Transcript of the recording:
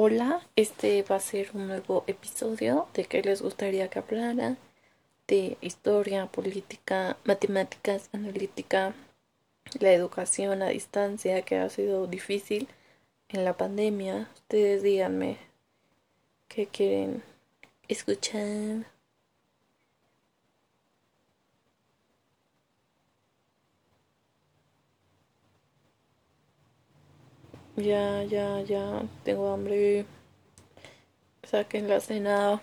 Hola, este va a ser un nuevo episodio de qué les gustaría que hablara, de historia, política, matemáticas, analítica, la educación a distancia que ha sido difícil en la pandemia. Ustedes díganme qué quieren escuchar. Ya, ya, ya, tengo hambre. Saquen la cena.